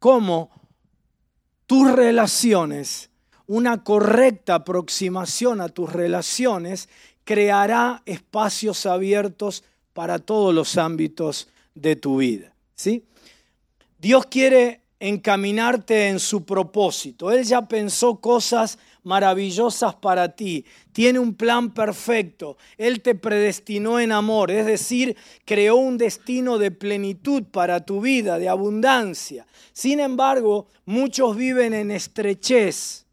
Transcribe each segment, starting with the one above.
cómo tus relaciones, una correcta aproximación a tus relaciones, creará espacios abiertos para todos los ámbitos de tu vida. ¿sí? Dios quiere encaminarte en su propósito. Él ya pensó cosas maravillosas para ti. Tiene un plan perfecto. Él te predestinó en amor, es decir, creó un destino de plenitud para tu vida, de abundancia. Sin embargo, muchos viven en estrechez,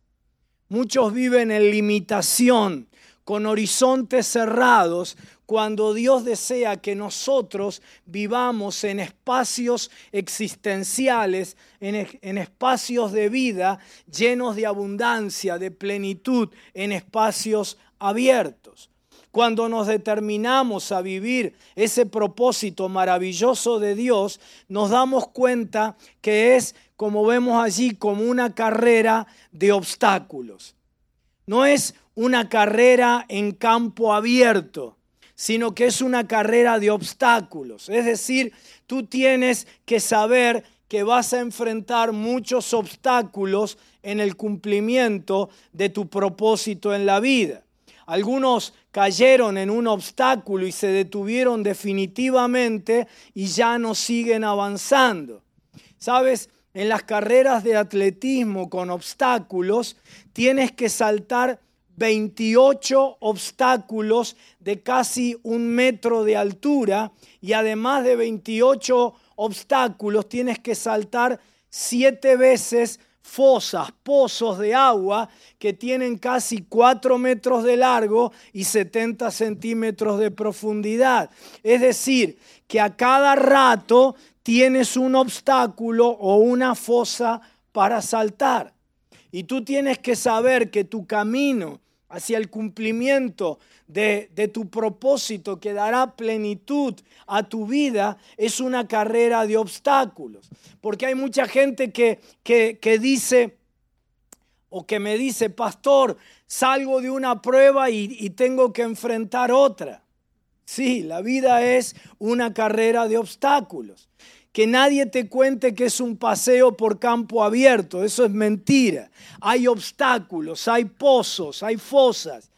muchos viven en limitación, con horizontes cerrados, cuando Dios desea que nosotros vivamos en espacios existenciales, en, espacios de vida llenos de abundancia, de plenitud, en espacios abiertos. Cuando nos determinamos a vivir ese propósito maravilloso de Dios, nos damos cuenta que es, como vemos allí, como una carrera de obstáculos. No es una carrera en campo abierto, sino que es una carrera de obstáculos. Es decir, tú tienes que saber que vas a enfrentar muchos obstáculos en el cumplimiento de tu propósito en la vida. Algunos cayeron en un obstáculo y se detuvieron definitivamente y ya no siguen avanzando. Sabes, en las carreras de atletismo con obstáculos tienes que saltar 28 obstáculos de casi un metro de altura y además de 28 obstáculos tienes que saltar siete veces fosas, pozos de agua que tienen casi 4 metros de largo y 70 centímetros de profundidad. Es decir, que a cada rato tienes un obstáculo o una fosa para saltar. Y tú tienes que saber que tu camino hacia el cumplimiento de, tu propósito que dará plenitud a tu vida, es una carrera de obstáculos. Porque hay mucha gente que, que, dice, o que me dice, pastor, salgo de una prueba y, y, tengo que enfrentar otra. Sí, la vida es una carrera de obstáculos que nadie te cuente que es un paseo por campo abierto. Eso es mentira. Hay obstáculos, hay pozos, hay fosas.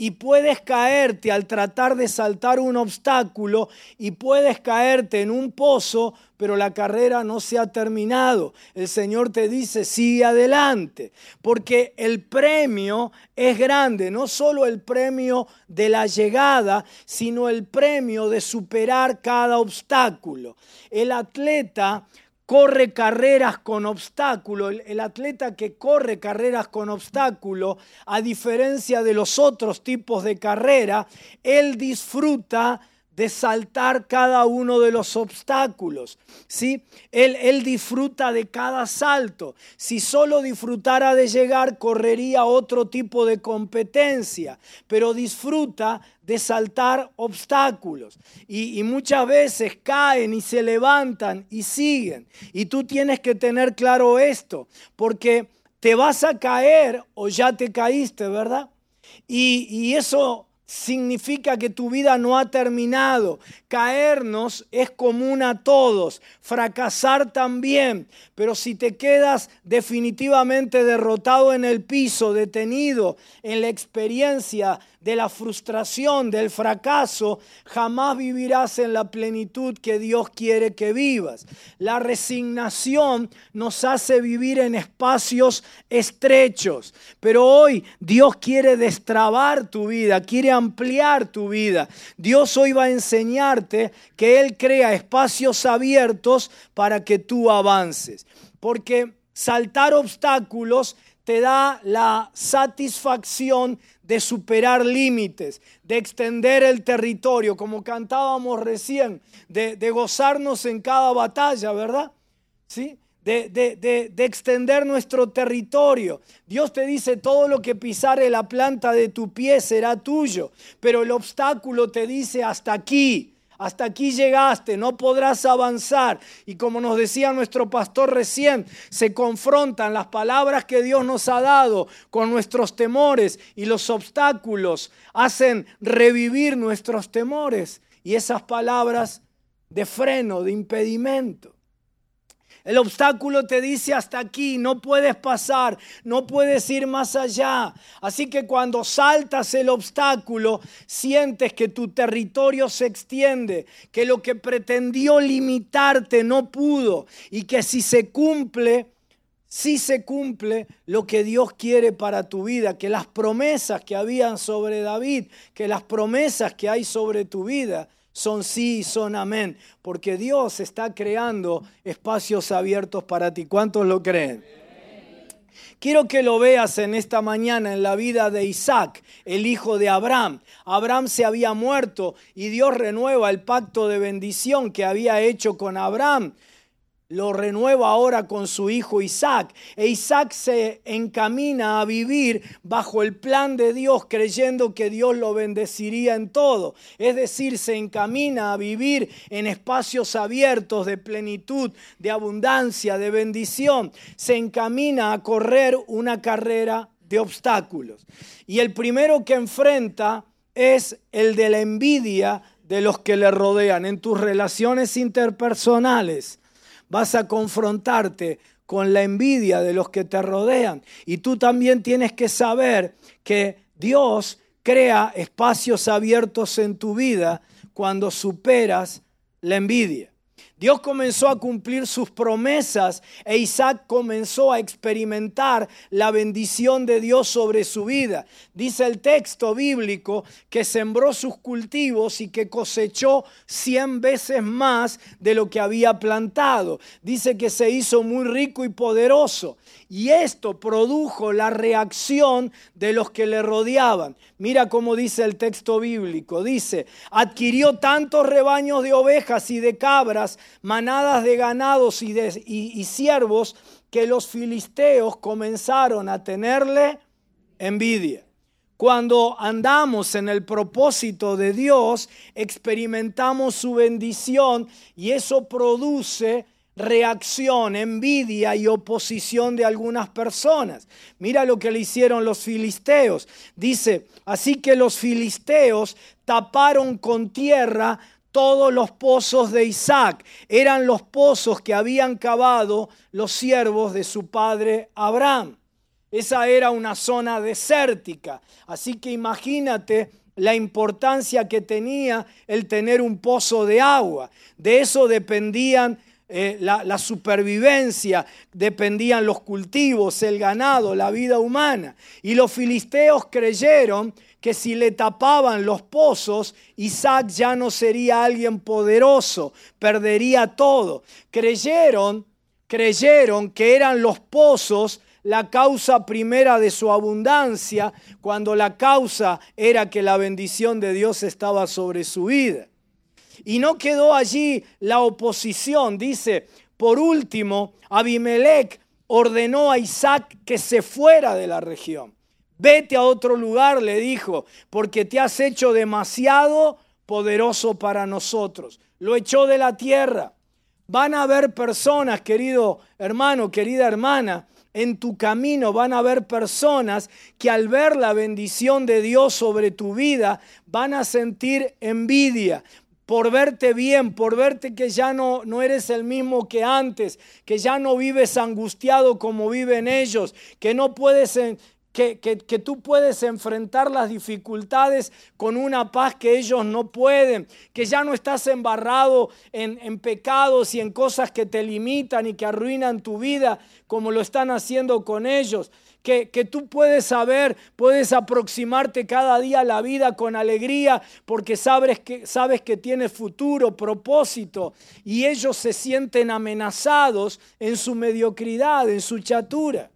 Y puedes caerte al tratar de saltar un obstáculo y puedes caerte en un pozo, pero la carrera no se ha terminado. El Señor te dice, sigue adelante, porque el premio es grande, no solo el premio de la llegada, sino el premio de superar cada obstáculo. El atleta corre carreras con obstáculo, el, atleta que corre carreras con obstáculo, a diferencia de los otros tipos de carrera, él disfruta de saltar cada uno de los obstáculos. ¿sí? Él, él disfruta de cada salto. Si solo disfrutara de llegar, correría otro tipo de competencia, pero disfruta de saltar obstáculos. Y, y, muchas veces caen y se levantan y siguen. Y tú tienes que tener claro esto, porque te vas a caer o ya te caíste, ¿verdad? Y, y eso significa que tu vida no ha terminado. Caernos es común a todos, fracasar también, pero si te quedas definitivamente derrotado en el piso, detenido en la experiencia de la frustración, del fracaso, jamás vivirás en la plenitud que Dios quiere que vivas. La resignación nos hace vivir en espacios estrechos, pero hoy Dios quiere destrabar tu vida, quiere ampliar tu vida. Dios hoy va a enseñarte que Él crea espacios abiertos para que tú avances, porque saltar obstáculos te da la satisfacción de superar límites, de extender el territorio, como cantábamos recién, de, gozarnos en cada batalla, ¿verdad? ¿Sí? De, de, extender nuestro territorio. Dios te dice, todo lo que pisare la planta de tu pie será tuyo, pero el obstáculo te dice, hasta aquí, hasta aquí llegaste, no podrás avanzar. Y como nos decía nuestro pastor recién, se confrontan las palabras que Dios nos ha dado con nuestros temores y los obstáculos hacen revivir nuestros temores y esas palabras de freno, de impedimento. El obstáculo te dice hasta aquí, no puedes pasar, no puedes ir más allá. Así que cuando saltas el obstáculo, sientes que tu territorio se extiende, que lo que pretendió limitarte no pudo y que si se cumple, si se cumple lo que Dios quiere para tu vida, que las promesas que habían sobre David, que las promesas que hay sobre tu vida son sí y son amén, porque Dios está creando espacios abiertos para ti. ¿Cuántos lo creen? Quiero que lo veas en esta mañana en la vida de Isaac, el hijo de Abraham. Abraham se había muerto y Dios renueva el pacto de bendición que había hecho con Abraham lo renueva ahora con su hijo Isaac. E Isaac se encamina a vivir bajo el plan de Dios, creyendo que Dios lo bendeciría en todo. Es decir, se encamina a vivir en espacios abiertos de plenitud, de abundancia, de bendición. Se encamina a correr una carrera de obstáculos. Y el primero que enfrenta es el de la envidia de los que le rodean en tus relaciones interpersonales vas a confrontarte con la envidia de los que te rodean. Y tú también tienes que saber que Dios crea espacios abiertos en tu vida cuando superas la envidia. Dios comenzó a cumplir sus promesas e Isaac comenzó a experimentar la bendición de Dios sobre su vida. Dice el texto bíblico que sembró sus cultivos y que cosechó cien veces más de lo que había plantado. Dice que se hizo muy rico y poderoso. Y esto produjo la reacción de los que le rodeaban. Mira cómo dice el texto bíblico. Dice, adquirió tantos rebaños de ovejas y de cabras, manadas de ganados y, de, y, siervos, que los filisteos comenzaron a tenerle envidia. Cuando andamos en el propósito de Dios, experimentamos su bendición y eso produce reacción, envidia y oposición de algunas personas. Mira lo que le hicieron los filisteos. Dice, así que los filisteos taparon con tierra todos los pozos de Isaac. Eran los pozos que habían cavado los siervos de su padre Abraham. Esa era una zona desértica. Así que imagínate la importancia que tenía el tener un pozo de agua. De eso dependían eh, la, supervivencia, dependían los cultivos, el ganado, la vida humana. Y los filisteos creyeron que si le tapaban los pozos, Isaac ya no sería alguien poderoso, perdería todo. Creyeron, creyeron que eran los pozos la causa primera de su abundancia, cuando la causa era que la bendición de Dios estaba sobre su vida. Y no quedó allí la oposición. Dice, por último, Abimelech ordenó a Isaac que se fuera de la región. Vete a otro lugar, le dijo, porque te has hecho demasiado poderoso para nosotros. Lo echó de la tierra. Van a haber personas, querido hermano, querida hermana, en tu camino van a haber personas que al ver la bendición de Dios sobre tu vida van a sentir envidia, por verte bien, por verte que ya no, no eres el mismo que antes, que ya no vives angustiado como viven ellos, que no puedes... que, que, que, tú puedes enfrentar las dificultades con una paz que ellos no pueden, que ya no estás embarrado en, en pecados y en cosas que te limitan y que arruinan tu vida como lo están haciendo con ellos, que, tú puedes saber, puedes aproximarte cada día a la vida con alegría porque sabes que, sabes que tienes futuro, propósito y ellos se sienten amenazados en su mediocridad, en su chatura.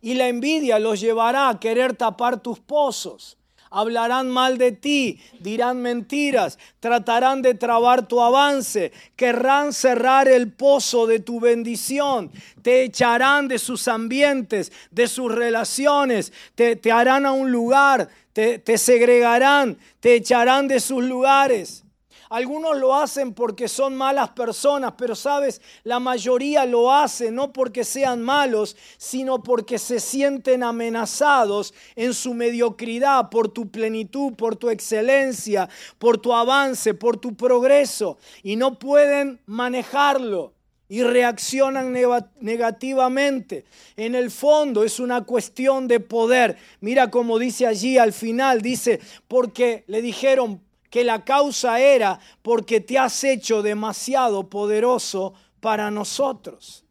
Y la envidia los llevará a querer tapar tus pozos hablarán mal de ti, dirán mentiras, tratarán de trabar tu avance, querrán cerrar el pozo de tu bendición, te echarán de sus ambientes, de sus relaciones, te, harán a un lugar, te, te segregarán, te echarán de sus lugares. Algunos lo hacen porque son malas personas, pero sabes, la mayoría lo hace no porque sean malos, sino porque se sienten amenazados en su mediocridad por tu plenitud, por tu excelencia, por tu avance, por tu progreso, y no pueden manejarlo. y reaccionan negativamente. En el fondo es una cuestión de poder. Mira como dice allí al final, dice, porque le dijeron que la causa era porque te has hecho demasiado poderoso para nosotros.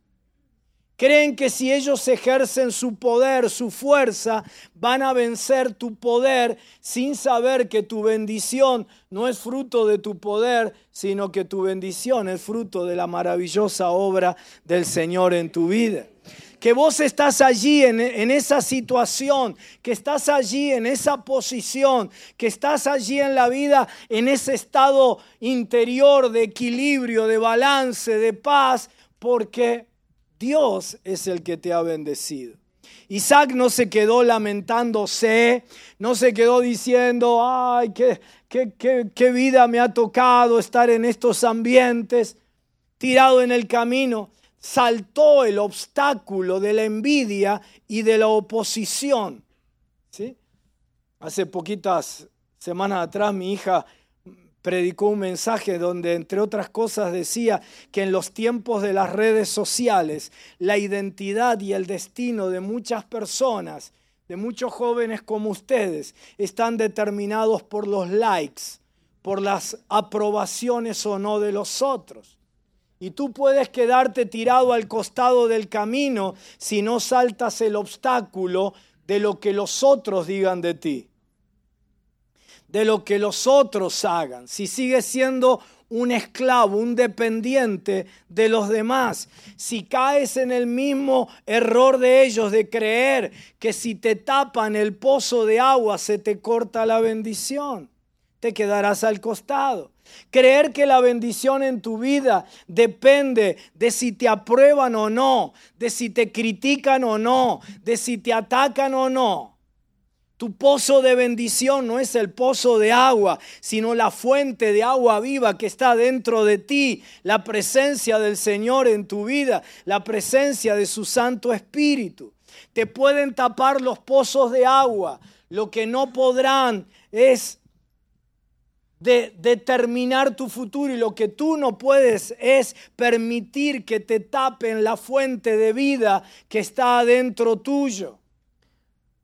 Creen que si ellos ejercen su poder, su fuerza, van a vencer tu poder sin saber que tu bendición no es fruto de tu poder, sino que tu bendición es fruto de la maravillosa obra del Señor en tu vida. Que vos estás allí en, esa situación, que estás allí en esa posición, que estás allí en la vida, en ese estado interior de equilibrio, de balance, de paz, porque Dios es el que te ha bendecido. Isaac no se quedó lamentándose, no se quedó diciendo, ay, qué, vida me ha tocado estar en estos ambientes, tirado en el camino. Saltó el obstáculo de la envidia y de la oposición. ¿Sí? Hace poquitas semanas atrás mi hija predicó un mensaje donde, entre otras cosas, decía que en los tiempos de las redes sociales, la identidad y el destino de muchas personas, de muchos jóvenes como ustedes, están determinados por los likes, por las aprobaciones o no de los otros. Y tú puedes quedarte tirado al costado del camino si no saltas el obstáculo de lo que los otros digan de ti. De lo que los otros hagan, si sigues siendo un esclavo, un dependiente de los demás, si caes en el mismo error de ellos de creer que si te tapan el pozo de agua se te corta la bendición, te quedarás al costado. Creer que la bendición en tu vida depende de si te aprueban o no, de si te critican o no, de si te atacan o no. Tu pozo de bendición no es el pozo de agua, sino la fuente de agua viva que está dentro de ti, la presencia del Señor en tu vida, la presencia de su Santo Espíritu. Te pueden tapar los pozos de agua, lo que no podrán es determinar tu futuro y lo que tú no puedes es permitir que te tapen la fuente de vida que está dentro tuyo.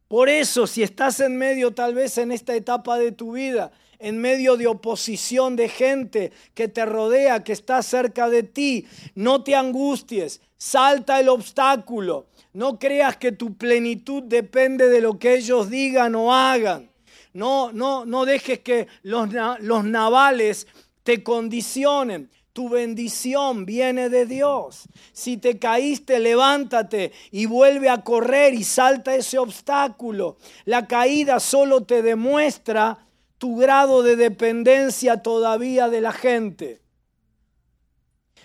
Por eso, si estás en medio tal vez en esta etapa de tu vida, en medio de oposición de gente que te rodea, que está cerca de ti, no te angusties, salta el obstáculo. No creas que tu plenitud depende de lo que ellos digan o hagan. No, no, no dejes que los, los navales te condicionen. Tu bendición viene de Dios. Si te caíste, levántate y vuelve a correr y salta ese obstáculo. La caída solo te demuestra tu grado de dependencia todavía de la gente.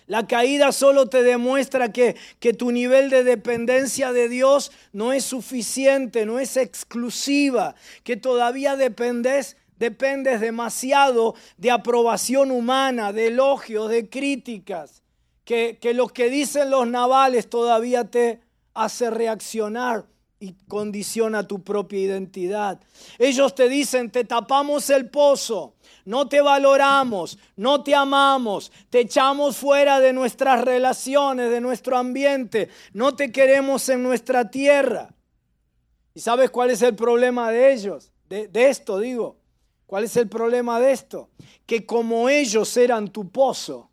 La caída solo te demuestra que, que, tu nivel de dependencia de Dios no es suficiente, no es exclusiva, que todavía dependes dependes demasiado de aprobación humana, de elogios, de críticas, que, que lo que dicen los navales todavía te hace reaccionar y condiciona tu propia identidad. Ellos te dicen, te tapamos el pozo, no te valoramos, no te amamos, te echamos fuera de nuestras relaciones, de nuestro ambiente, no te queremos en nuestra tierra. ¿Y sabes cuál es el problema de ellos? De, de esto digo. ¿Cuál es el problema de esto? Que como ellos eran tu pozo,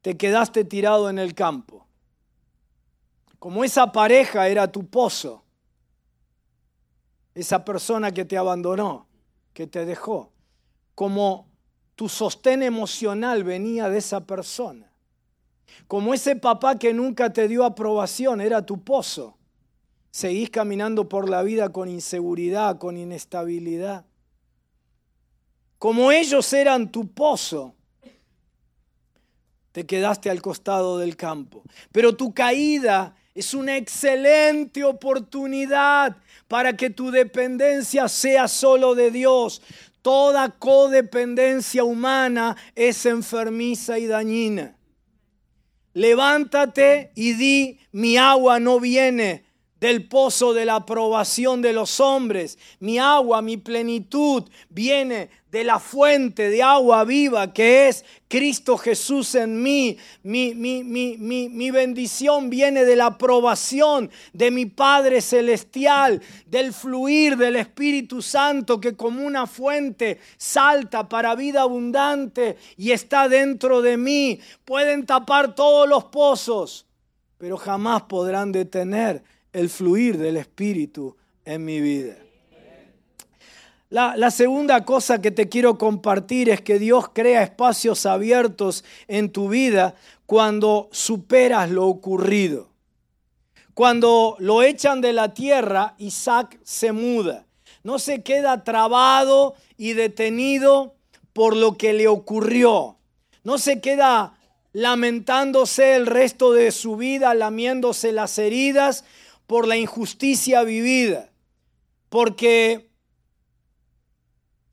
te quedaste tirado en el campo. Como esa pareja era tu pozo, esa persona que te abandonó, que te dejó, como tu sostén emocional venía de esa persona, como ese papá que nunca te dio aprobación era tu pozo, Seguís caminando por la vida con inseguridad, con inestabilidad. Como ellos eran tu pozo, te quedaste al costado del campo. Pero tu caída es una excelente oportunidad para que tu dependencia sea solo de Dios. Toda codependencia humana es enfermiza y dañina. Levántate y di, mi agua no viene del pozo de la aprobación de los hombres. Mi agua, mi plenitud viene de la fuente de agua viva que es Cristo Jesús en mí. Mi, mi, mi, bendición viene de la aprobación de mi Padre Celestial, del fluir del Espíritu Santo que como una fuente salta para vida abundante y está dentro de mí. Pueden tapar todos los pozos, pero jamás podrán detener el fluir del Espíritu en mi vida. La, segunda cosa que te quiero compartir es que Dios crea espacios abiertos en tu vida cuando superas lo ocurrido. Cuando lo echan de la tierra, Isaac se muda. No se queda trabado y detenido por lo que le ocurrió. No se queda lamentándose el resto de su vida, lamiéndose las heridas por la injusticia vivida. Porque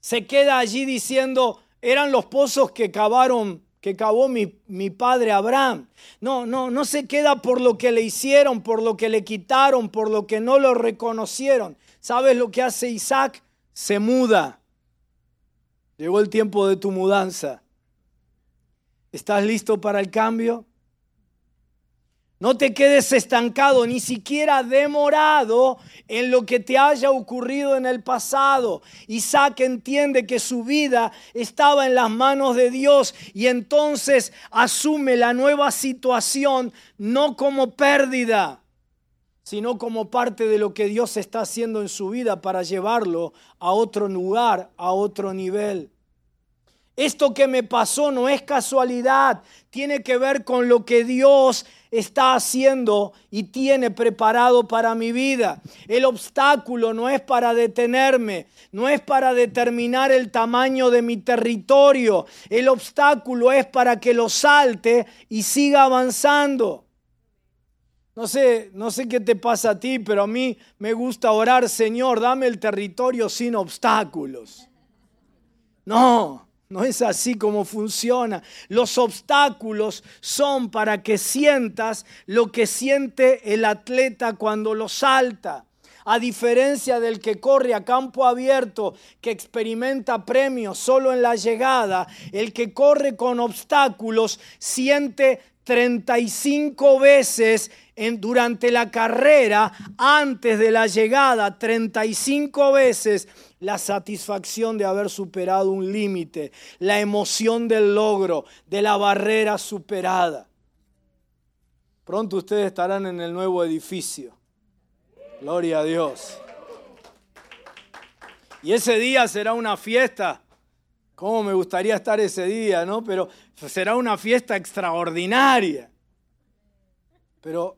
se queda allí diciendo, eran los pozos que cavaron, que cavó mi, mi, padre Abraham. No, no, no se queda por lo que le hicieron, por lo que le quitaron, por lo que no lo reconocieron. ¿Sabes lo que hace Isaac? Se muda. Llegó el tiempo de tu mudanza. ¿Estás listo para el cambio? No te quedes estancado, ni siquiera demorado en lo que te haya ocurrido en el pasado. Isaac entiende que su vida estaba en las manos de Dios y entonces asume la nueva situación no como pérdida, sino como parte de lo que Dios está haciendo en su vida para llevarlo a otro lugar, a otro nivel. Esto que me pasó no es casualidad, tiene que ver con lo que Dios está haciendo y tiene preparado para mi vida. El obstáculo no es para detenerme, no es para determinar el tamaño de mi territorio. El obstáculo es para que lo salte y siga avanzando. No sé, no sé qué te pasa a ti, pero a mí me gusta orar, Señor, dame el territorio sin obstáculos. No, no es así como funciona. Los obstáculos son para que sientas lo que siente el atleta cuando lo salta. A diferencia del que corre a campo abierto, que experimenta premios solo en la llegada, el que corre con obstáculos siente 35 veces durante la carrera, antes de la llegada, 35 veces la satisfacción de haber superado un límite, la emoción del logro, de la barrera superada. Pronto ustedes estarán en el nuevo edificio. Gloria a Dios. Y ese día será una fiesta. ¿Cómo me gustaría estar ese día, no? Pero será una fiesta extraordinaria. Pero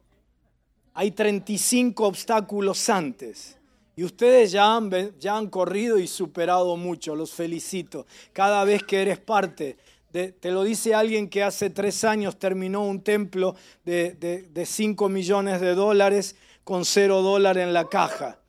hay 35 obstáculos antes. Y ustedes ya han, ya han corrido y superado mucho, los felicito. Cada vez que eres parte, te lo dice alguien que hace tres años terminó un templo de, de, 5 millones de dólares con cero dólar en la caja.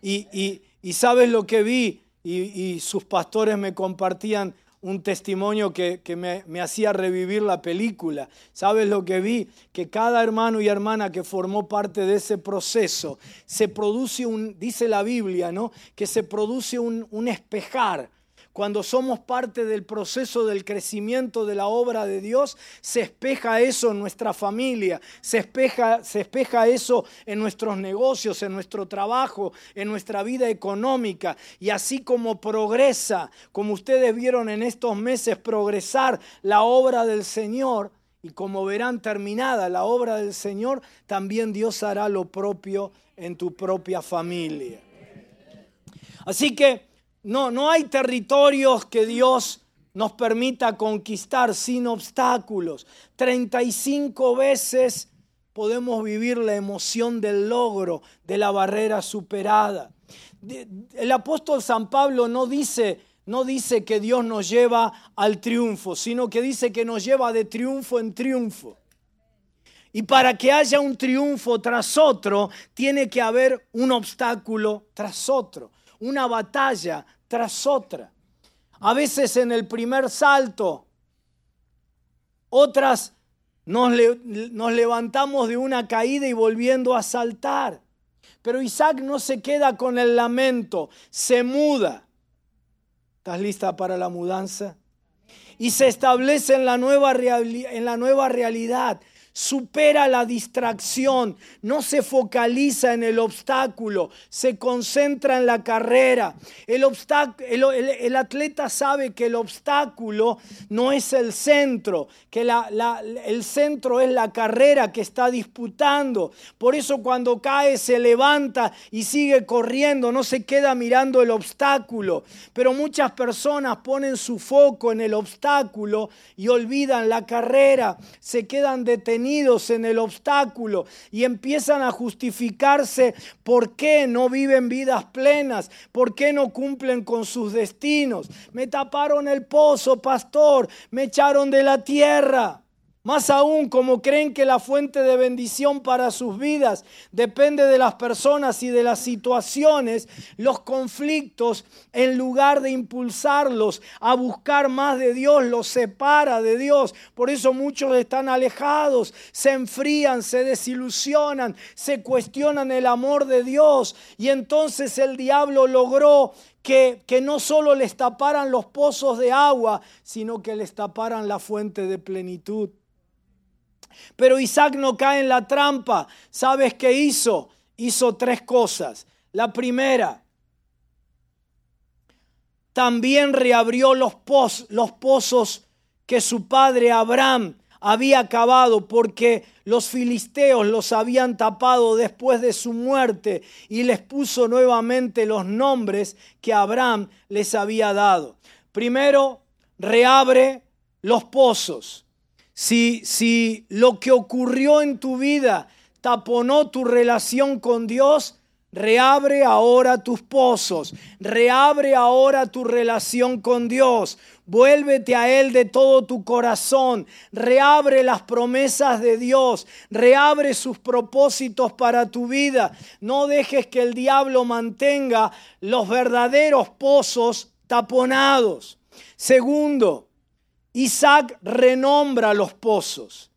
Y, sabes lo que vi, y sus pastores me compartían un testimonio que, me, hacía revivir la película. ¿Sabes lo que vi? Que cada hermano y hermana que formó parte de ese proceso, se produce un, dice la Biblia, ¿no? Que se produce un, espejar cuando somos parte del proceso del crecimiento de la obra de Dios, se espeja eso en nuestra familia, se espeja, se espeja eso en nuestros negocios, en nuestro trabajo, en nuestra vida económica. Y así como progresa, como ustedes vieron en estos meses progresar la obra del Señor, y como verán terminada la obra del Señor, también Dios hará lo propio en tu propia familia. Así que no, no hay territorios que Dios nos permita conquistar sin obstáculos. 35 veces podemos vivir la emoción del logro, de la barrera superada. El apóstol San Pablo no dice, no dice que Dios nos lleva al triunfo, sino que dice que nos lleva de triunfo en triunfo. Y para que haya un triunfo tras otro, tiene que haber un obstáculo tras otro una batalla tras otra. A veces en el primer salto, otras nos, levantamos de una caída y volviendo a saltar. Pero Isaac no se queda con el lamento, se muda. ¿Estás lista para la mudanza? Y se establece en la nueva, en la nueva realidad supera la distracción, no se focaliza en el obstáculo, se concentra en la carrera. El, atleta sabe que el obstáculo no es el centro, que el centro es la carrera que está disputando. Por eso cuando cae se levanta y sigue corriendo, no se queda mirando el obstáculo. Pero muchas personas ponen su foco en el obstáculo y olvidan la carrera, se quedan detenidos en el obstáculo y empiezan a justificarse por qué no viven vidas plenas, por qué no cumplen con sus destinos. Me taparon el pozo, pastor, me echaron de la tierra. Más aún, como creen que la fuente de bendición para sus vidas depende de las personas y de las situaciones, los conflictos, en lugar de impulsarlos a buscar más de Dios, los separa de Dios. Por eso muchos están alejados, se enfrían, se desilusionan, se cuestionan el amor de Dios. Y entonces el diablo logró que, que, no solo les taparan los pozos de agua, sino que les taparan la fuente de plenitud. Pero Isaac no cae en la trampa. ¿Sabes qué hizo? Hizo tres cosas. La primera, también reabrió los, pozos que su padre Abraham había cavado porque los filisteos los habían tapado después de su muerte y les puso nuevamente los nombres que Abraham les había dado. Primero, reabre los pozos. Si, lo que ocurrió en tu vida taponó tu relación con Dios, reabre ahora tus pozos, reabre ahora tu relación con Dios, vuélvete a Él de todo tu corazón, reabre las promesas de Dios, reabre sus propósitos para tu vida, no dejes que el diablo mantenga los verdaderos pozos taponados. Segundo, Isaac renombra los pozos.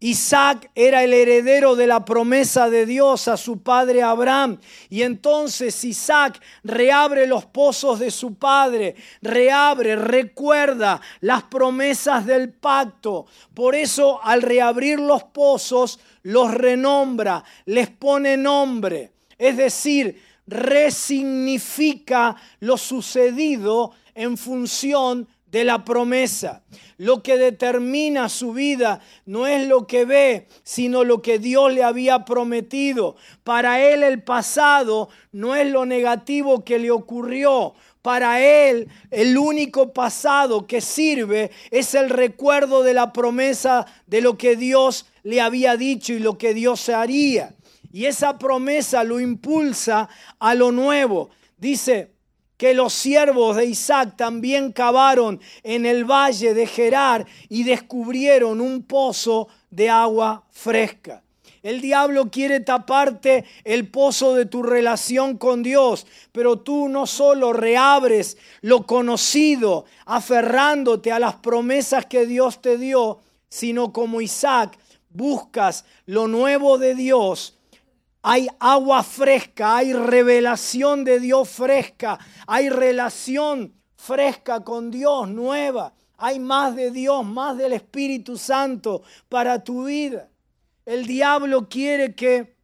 Isaac era el heredero de la promesa de Dios a su padre Abraham. Y entonces Isaac reabre los pozos de su padre, reabre, recuerda las promesas del pacto. Por eso al reabrir los pozos, los renombra, les pone nombre. Es decir, resignifica lo sucedido en función de la promesa. Lo que determina su vida no es lo que ve, sino lo que Dios le había prometido. Para él el pasado no es lo negativo que le ocurrió. Para él el único pasado que sirve es el recuerdo de la promesa de lo que Dios le había dicho y lo que Dios haría. Y esa promesa lo impulsa a lo nuevo. Dice, que los siervos de Isaac también cavaron en el valle de Gerar y descubrieron un pozo de agua fresca. El diablo quiere taparte el pozo de tu relación con Dios, pero tú no solo reabres lo conocido, aferrándote a las promesas que Dios te dio, sino como Isaac buscas lo nuevo de Dios hay agua fresca, hay revelación de Dios fresca, hay relación fresca con Dios nueva. Hay más de Dios, más del Espíritu Santo para tu vida. El diablo quiere que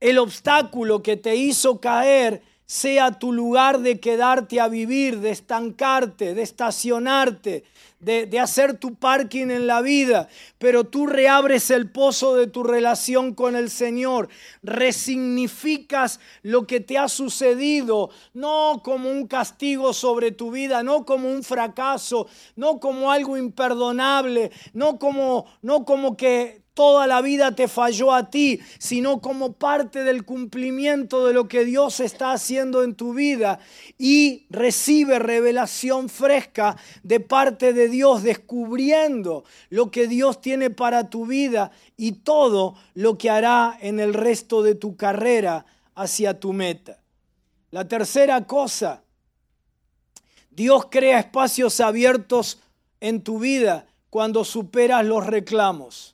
el obstáculo que te hizo caer sea tu lugar de quedarte a vivir, de estancarte, de estacionarte, de, hacer tu parking en la vida, pero tú reabres el pozo de tu relación con el Señor, resignificas lo que te ha sucedido, no como un castigo sobre tu vida, no como un fracaso, no como algo imperdonable, no como, no como que toda la vida te falló a ti, sino como parte del cumplimiento de lo que Dios está haciendo en tu vida y recibe revelación fresca de parte de Dios, descubriendo lo que Dios tiene para tu vida y todo lo que hará en el resto de tu carrera hacia tu meta. La tercera cosa, Dios crea espacios abiertos en tu vida cuando superas los reclamos.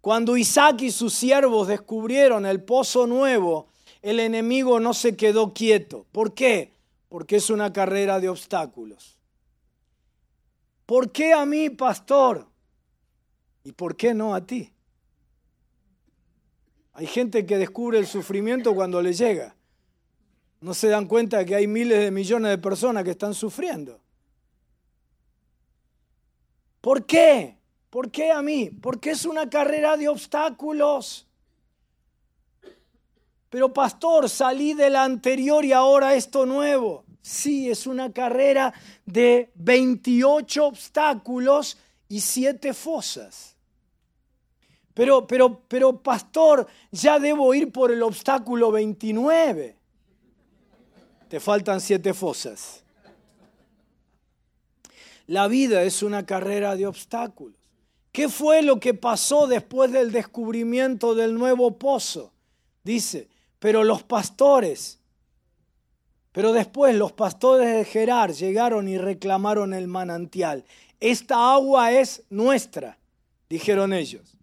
Cuando Isaac y sus siervos descubrieron el pozo nuevo, el enemigo no se quedó quieto. ¿Por qué? Porque es una carrera de obstáculos. ¿Por qué a mí, pastor? ¿Y por qué no a ti? Hay gente que descubre el sufrimiento cuando le llega. No se dan cuenta que hay miles de millones de personas que están sufriendo. ¿Por qué? ¿Por qué a mí? Porque es una carrera de obstáculos. Pero pastor, salí de la anterior y ahora esto nuevo. Sí, es una carrera de 28 obstáculos y 7 fosas. Pero, pero, pero, pastor, ya debo ir por el obstáculo 29. Te faltan 7 fosas. La vida es una carrera de obstáculos. ¿Qué fue lo que pasó después del descubrimiento del nuevo pozo? Dice, pero los pastores, pero después los pastores de Gerar llegaron y reclamaron el manantial. Esta agua es nuestra, dijeron ellos.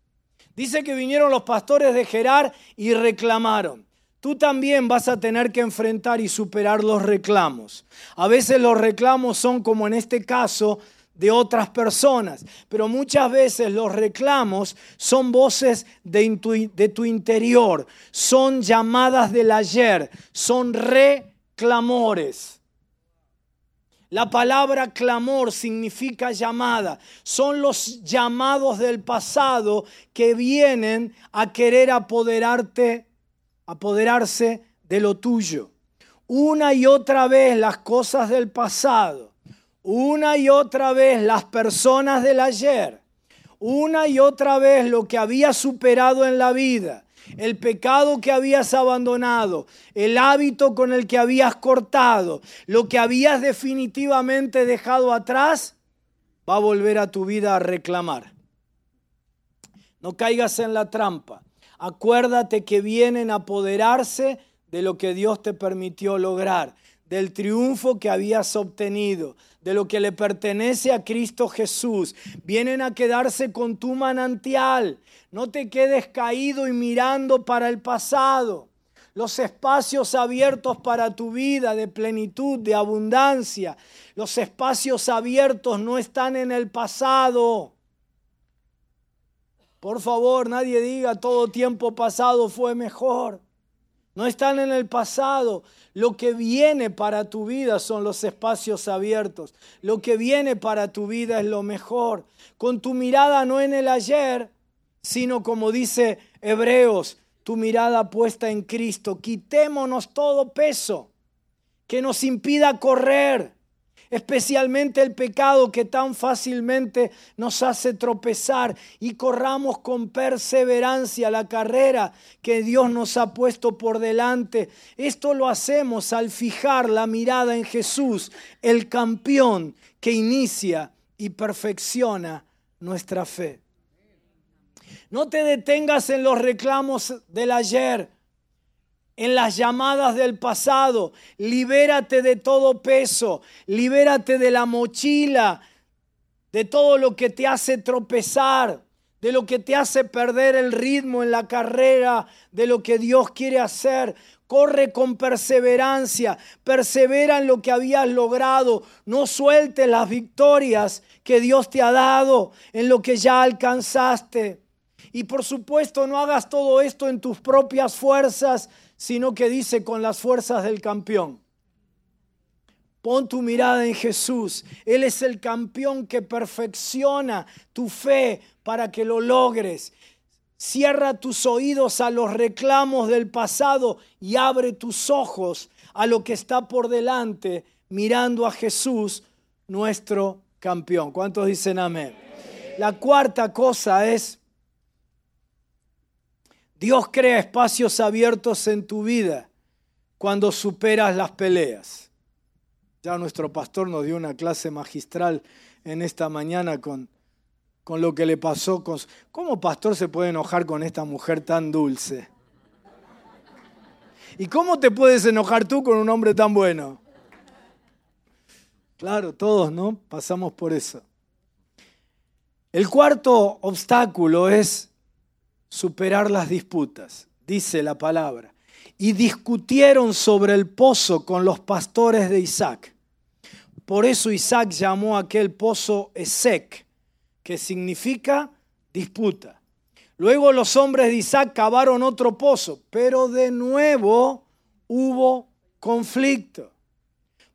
Dice que vinieron los pastores de Gerar y reclamaron. Tú también vas a tener que enfrentar y superar los reclamos. A veces los reclamos son como en este caso de otras personas, pero muchas veces los reclamos son voces de, tu interior, son llamadas del ayer, son reclamores. La palabra clamor significa llamada. Son los llamados del pasado que vienen a querer apoderarte, apoderarse de lo tuyo. Una y otra vez las cosas del pasado una y otra vez las personas del ayer, una y otra vez lo que habías superado en la vida, el pecado que habías abandonado, el hábito con el que habías cortado, lo que habías definitivamente dejado atrás, va a volver a tu vida a reclamar. No caigas en la trampa. Acuérdate que vienen a apoderarse de lo que Dios te permitió lograr del triunfo que habías obtenido, de lo que le pertenece a Cristo Jesús. Vienen a quedarse con tu manantial. No te quedes caído y mirando para el pasado. Los espacios abiertos para tu vida de plenitud, de abundancia. Los espacios abiertos no están en el pasado. Por favor, nadie diga todo tiempo pasado fue mejor. No están en el pasado. Lo que viene para tu vida son los espacios abiertos. Lo que viene para tu vida es lo mejor. Con tu mirada no en el ayer, sino como dice Hebreos, tu mirada puesta en Cristo. Quitémonos todo peso que nos impida correr especialmente el pecado que tan fácilmente nos hace tropezar y corramos con perseverancia la carrera que Dios nos ha puesto por delante. Esto lo hacemos al fijar la mirada en Jesús, el campeón que inicia y perfecciona nuestra fe. No te detengas en los reclamos del ayer en las llamadas del pasado. Libérate de todo peso, libérate de la mochila, de todo lo que te hace tropezar, de lo que te hace perder el ritmo en la carrera, de lo que Dios quiere hacer. Corre con perseverancia, persevera en lo que habías logrado, no sueltes las victorias que Dios te ha dado, en lo que ya alcanzaste. Y por supuesto no hagas todo esto en tus propias fuerzas, sino que dice con las fuerzas del campeón. Pon tu mirada en Jesús. Él es el campeón que perfecciona tu fe para que lo logres. Cierra tus oídos a los reclamos del pasado y abre tus ojos a lo que está por delante, mirando a Jesús, nuestro campeón. ¿Cuántos dicen amén? La cuarta cosa es Dios crea espacios abiertos en tu vida cuando superas las peleas. Ya nuestro pastor nos dio una clase magistral en esta mañana con, con lo que le pasó. Con, ¿Cómo pastor se puede enojar con esta mujer tan dulce? ¿Y cómo te puedes enojar tú con un hombre tan bueno? Claro, todos, ¿no? Pasamos por eso. El cuarto obstáculo es superar las disputas, dice la palabra. Y discutieron sobre el pozo con los pastores de Isaac. Por eso Isaac llamó aquel pozo Esec, que significa disputa. Luego los hombres de Isaac cavaron otro pozo, pero de nuevo hubo conflicto.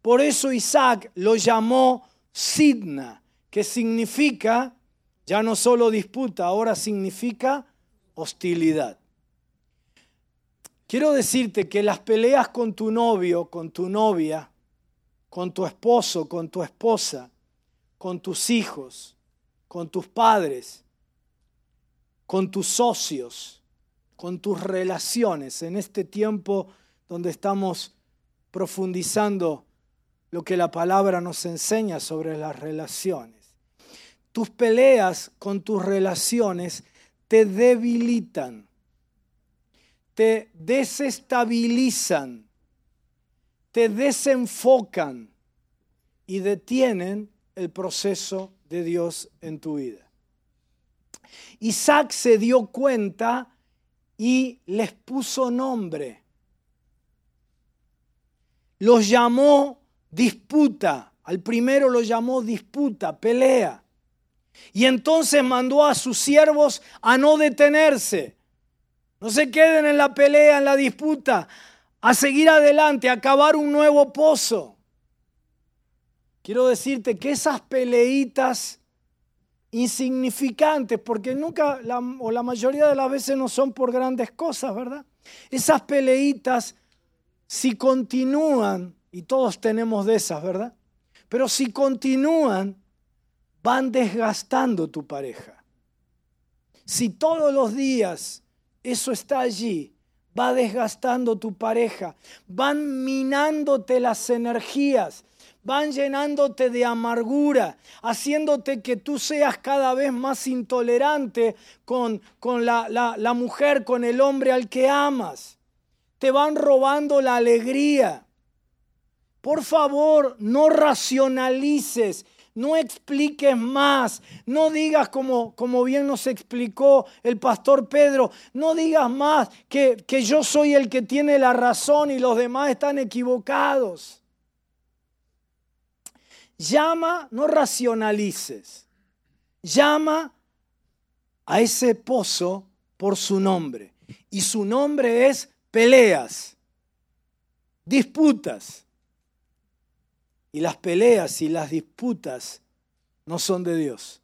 Por eso Isaac lo llamó Sidna, que significa, ya no solo disputa, ahora significa hostilidad. Quiero decirte que las peleas con tu novio, con tu novia, con tu esposo, con tu esposa, con tus hijos, con tus padres, con tus socios, con tus relaciones en este tiempo donde estamos profundizando lo que la palabra nos enseña sobre las relaciones. Tus peleas con tus relaciones te debilitan, te desestabilizan, te desenfocan y detienen el proceso de Dios en tu vida. Isaac se dio cuenta y les puso nombre. Los llamó disputa. Al primero lo llamó disputa, pelea. Y entonces mandó a sus siervos a no detenerse. No se queden en la pelea, en la disputa, a seguir adelante, a cavar un nuevo pozo. Quiero decirte que esas peleitas insignificantes, porque nunca o la mayoría de las veces no son por grandes cosas, ¿verdad? Esas peleitas, si continúan, y todos tenemos de esas, ¿verdad? Pero si continúan, van desgastando tu pareja. Si todos los días eso está allí, va desgastando tu pareja, van minándote las energías, van llenándote de amargura, haciéndote que tú seas cada vez más intolerante con, con la, la mujer, con el hombre al que amas. Te van robando la alegría. Por favor, no racionalices no expliques más, no digas como, como bien nos explicó el pastor Pedro, no digas más que, que yo soy el que tiene la razón y los demás están equivocados. Llama, no racionalices, llama a ese pozo por su nombre. Y su nombre es peleas, disputas. Y las peleas y las disputas no son de Dios.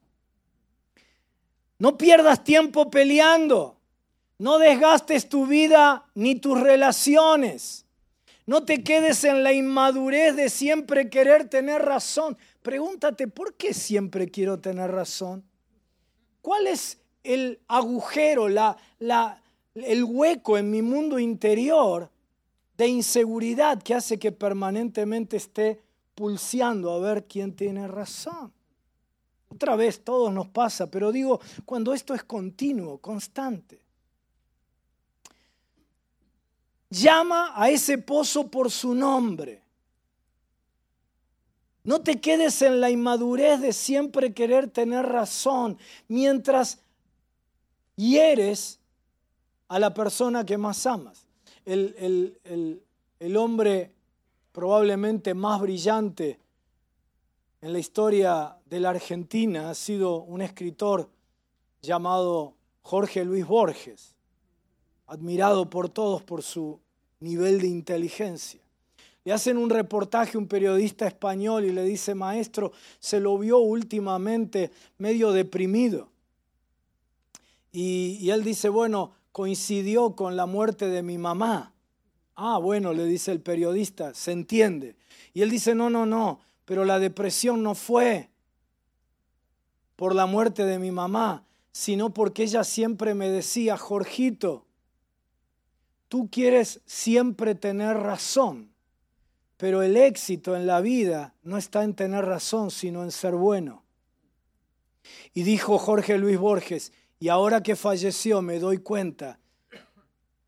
No pierdas tiempo peleando. No desgastes tu vida ni tus relaciones. No te quedes en la inmadurez de siempre querer tener razón. Pregúntate, ¿por qué siempre quiero tener razón? ¿Cuál es el agujero, la, el hueco en mi mundo interior de inseguridad que hace que permanentemente esté a ver quién tiene razón. Otra vez todo nos pasa, pero digo, cuando esto es continuo, constante. Llama a ese pozo por su nombre. No te quedes en la inmadurez de siempre querer tener razón mientras hieres a la persona que más amas. El, el, el hombre probablemente más brillante en la historia de la Argentina ha sido un escritor llamado Jorge Luis Borges, admirado por todos por su nivel de inteligencia. Le hacen un reportaje un periodista español y le dice, maestro, se lo vio últimamente medio deprimido. Y, y él dice, bueno, coincidió con la muerte de mi mamá. Ah, bueno, le dice el periodista, se entiende. Y él dice, no, no, no, pero la depresión no fue por la muerte de mi mamá, sino porque ella siempre me decía, Jorgito, tú quieres siempre tener razón, pero el éxito en la vida no está en tener razón, sino en ser bueno. Y dijo Jorge Luis Borges, y ahora que falleció me doy cuenta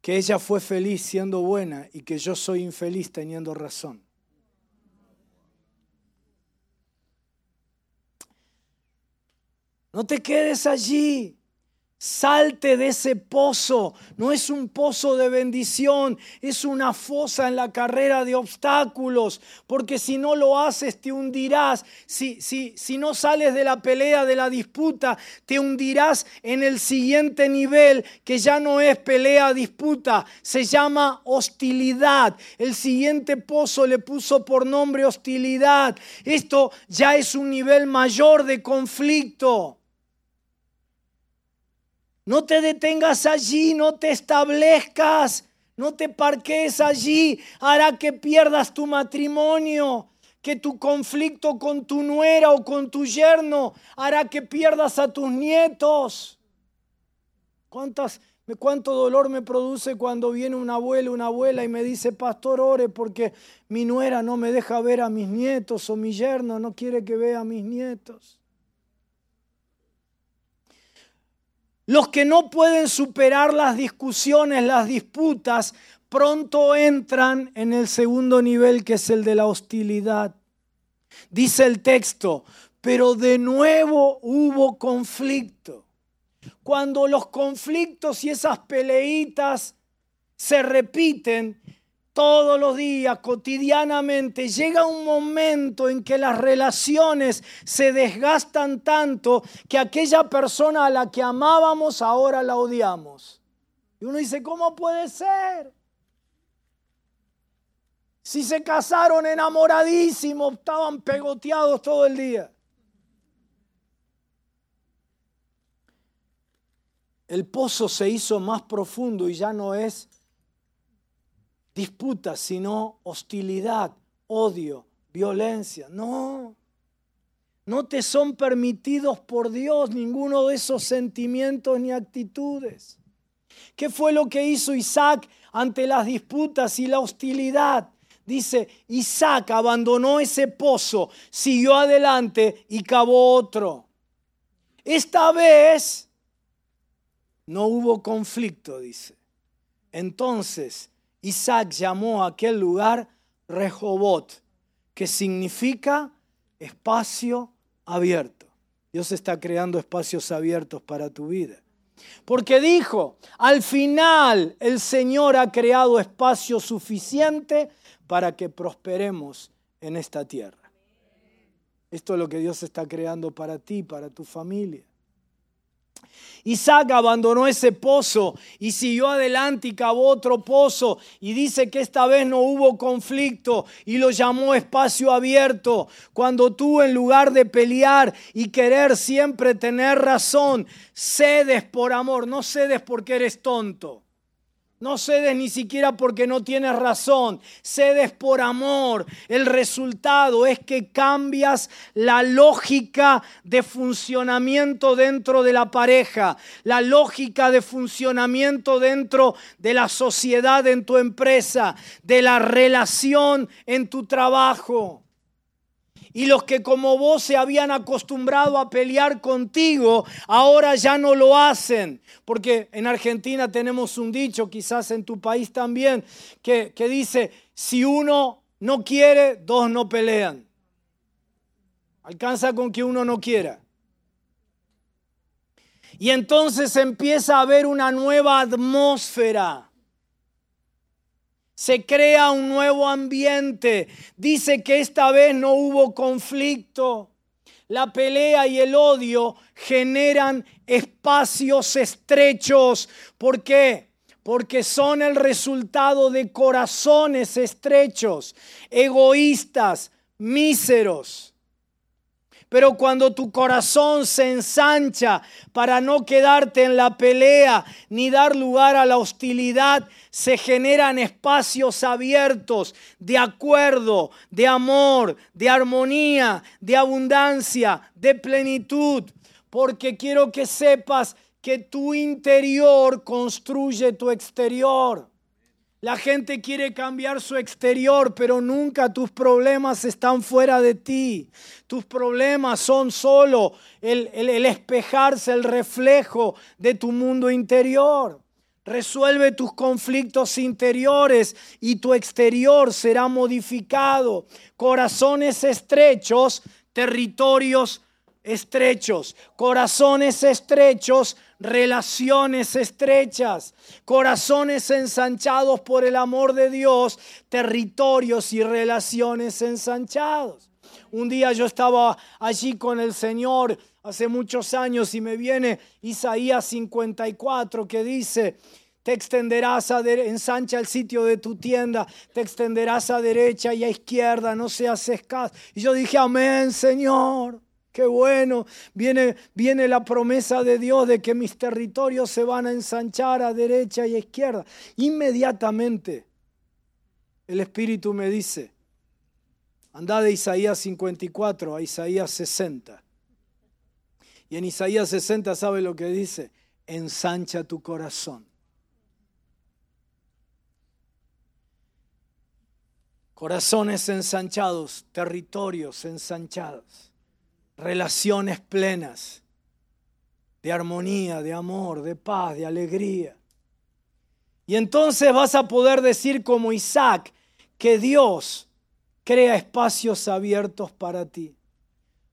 que ella fue feliz siendo buena y que yo soy infeliz teniendo razón. No te quedes allí. Salte de ese pozo. No es un pozo de bendición, es una fosa en la carrera de obstáculos. Porque si no lo haces, te hundirás. Si, si, si no sales de la pelea, de la disputa, te hundirás en el siguiente nivel, que ya no es pelea, disputa, se llama hostilidad. El siguiente pozo le puso por nombre hostilidad. Esto ya es un nivel mayor de conflicto. No te detengas allí, no te establezcas, no te parques allí. Hará que pierdas tu matrimonio, que tu conflicto con tu nuera o con tu yerno hará que pierdas a tus nietos. ¿Cuántas, ¿Cuánto dolor me produce cuando viene un abuelo, una abuela y me dice, pastor, ore porque mi nuera no me deja ver a mis nietos o mi yerno no quiere que vea a mis nietos? Los que no pueden superar las discusiones, las disputas, pronto entran en el segundo nivel que es el de la hostilidad. Dice el texto, pero de nuevo hubo conflicto. Cuando los conflictos y esas peleitas se repiten, todos los días, cotidianamente, llega un momento en que las relaciones se desgastan tanto que aquella persona a la que amábamos ahora la odiamos. Y uno dice, ¿cómo puede ser? Si se casaron enamoradísimos, estaban pegoteados todo el día. El pozo se hizo más profundo y ya no es disputas, sino hostilidad, odio, violencia. No, no te son permitidos por Dios ninguno de esos sentimientos ni actitudes. ¿Qué fue lo que hizo Isaac ante las disputas y la hostilidad? Dice, Isaac abandonó ese pozo, siguió adelante y cavó otro. Esta vez no hubo conflicto, dice. Entonces Isaac llamó a aquel lugar Rehobot, que significa espacio abierto. Dios está creando espacios abiertos para tu vida. Porque dijo, al final el Señor ha creado espacio suficiente para que prosperemos en esta tierra. Esto es lo que Dios está creando para ti, para tu familia. Isaac abandonó ese pozo y siguió adelante y cavó otro pozo y dice que esta vez no hubo conflicto y lo llamó espacio abierto. Cuando tú en lugar de pelear y querer siempre tener razón, cedes por amor, no cedes porque eres tonto. No cedes ni siquiera porque no tienes razón, cedes por amor. El resultado es que cambias la lógica de funcionamiento dentro de la pareja, la lógica de funcionamiento dentro de la sociedad en tu empresa, de la relación en tu trabajo. Y los que como vos se habían acostumbrado a pelear contigo, ahora ya no lo hacen. Porque en Argentina tenemos un dicho, quizás en tu país también, que, que dice, si uno no quiere, dos no pelean. Alcanza con que uno no quiera. Y entonces empieza a haber una nueva atmósfera se crea un nuevo ambiente. Dice que esta vez no hubo conflicto. La pelea y el odio generan espacios estrechos. ¿Por qué? Porque son el resultado de corazones estrechos, egoístas, míseros. Pero cuando tu corazón se ensancha para no quedarte en la pelea ni dar lugar a la hostilidad, se generan espacios abiertos de acuerdo, de amor, de armonía, de abundancia, de plenitud. Porque quiero que sepas que tu interior construye tu exterior. La gente quiere cambiar su exterior, pero nunca tus problemas están fuera de ti. Tus problemas son solo el, el, espejarse, el reflejo de tu mundo interior. Resuelve tus conflictos interiores y tu exterior será modificado. Corazones estrechos, territorios estrechos, corazones estrechos, relaciones estrechas, corazones ensanchados por el amor de Dios, territorios y relaciones ensanchados. Un día yo estaba allí con el Señor hace muchos años y me viene Isaías 54 que dice, te extenderás a ensancha el sitio de tu tienda, te extenderás a derecha y a izquierda, no seas escaso. Y yo dije, amén, Señor. Qué bueno, viene, viene la promesa de Dios de que mis territorios se van a ensanchar a derecha y a izquierda. Inmediatamente el Espíritu me dice, anda de Isaías 54 a Isaías 60. Y en Isaías 60 sabe lo que dice, ensancha tu corazón. Corazones ensanchados, territorios ensanchados, relaciones plenas de armonía, de amor, de paz, de alegría. Y entonces vas a poder decir como Isaac que Dios crea espacios abiertos para ti.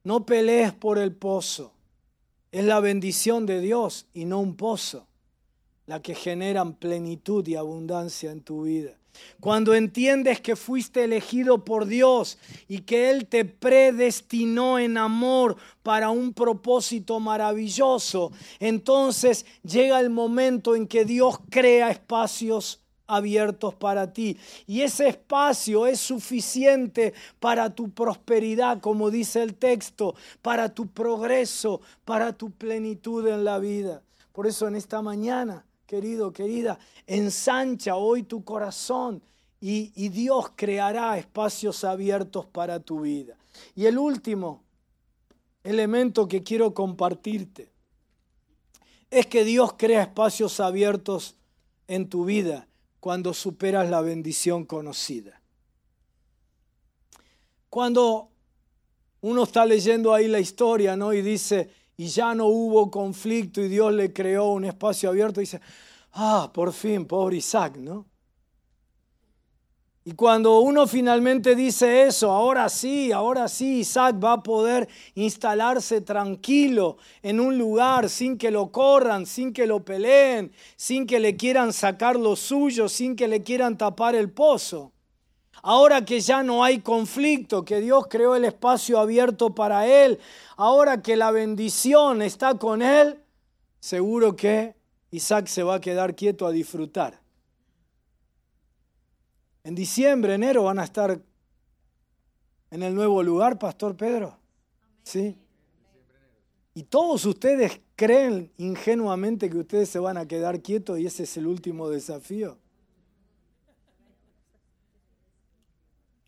No pelees por el pozo. Es la bendición de Dios y no un pozo la que generan plenitud y abundancia en tu vida. Cuando entiendes que fuiste elegido por Dios y que Él te predestinó en amor para un propósito maravilloso, entonces llega el momento en que Dios crea espacios abiertos para ti. Y ese espacio es suficiente para tu prosperidad, como dice el texto, para tu progreso, para tu plenitud en la vida. Por eso en esta mañana querido, querida, ensancha hoy tu corazón y, Dios creará espacios abiertos para tu vida. Y el último elemento que quiero compartirte es que Dios crea espacios abiertos en tu vida cuando superas la bendición conocida. Cuando uno está leyendo ahí la historia, ¿no? Y dice, y ya no hubo conflicto y Dios le creó un espacio abierto, dice, ah, por fin, pobre Isaac, ¿no? Y cuando uno finalmente dice eso, ahora sí, ahora sí, Isaac va a poder instalarse tranquilo en un lugar sin que lo corran, sin que lo peleen, sin que le quieran sacar lo suyo, sin que le quieran tapar el pozo. Ahora que ya no hay conflicto, que Dios creó el espacio abierto para él, ahora que la bendición está con él, seguro que Isaac se va a quedar quieto a disfrutar. En diciembre, enero van a estar en el nuevo lugar, Pastor Pedro. ¿Sí? Y todos ustedes creen ingenuamente que ustedes se van a quedar quietos y ese es el último desafío.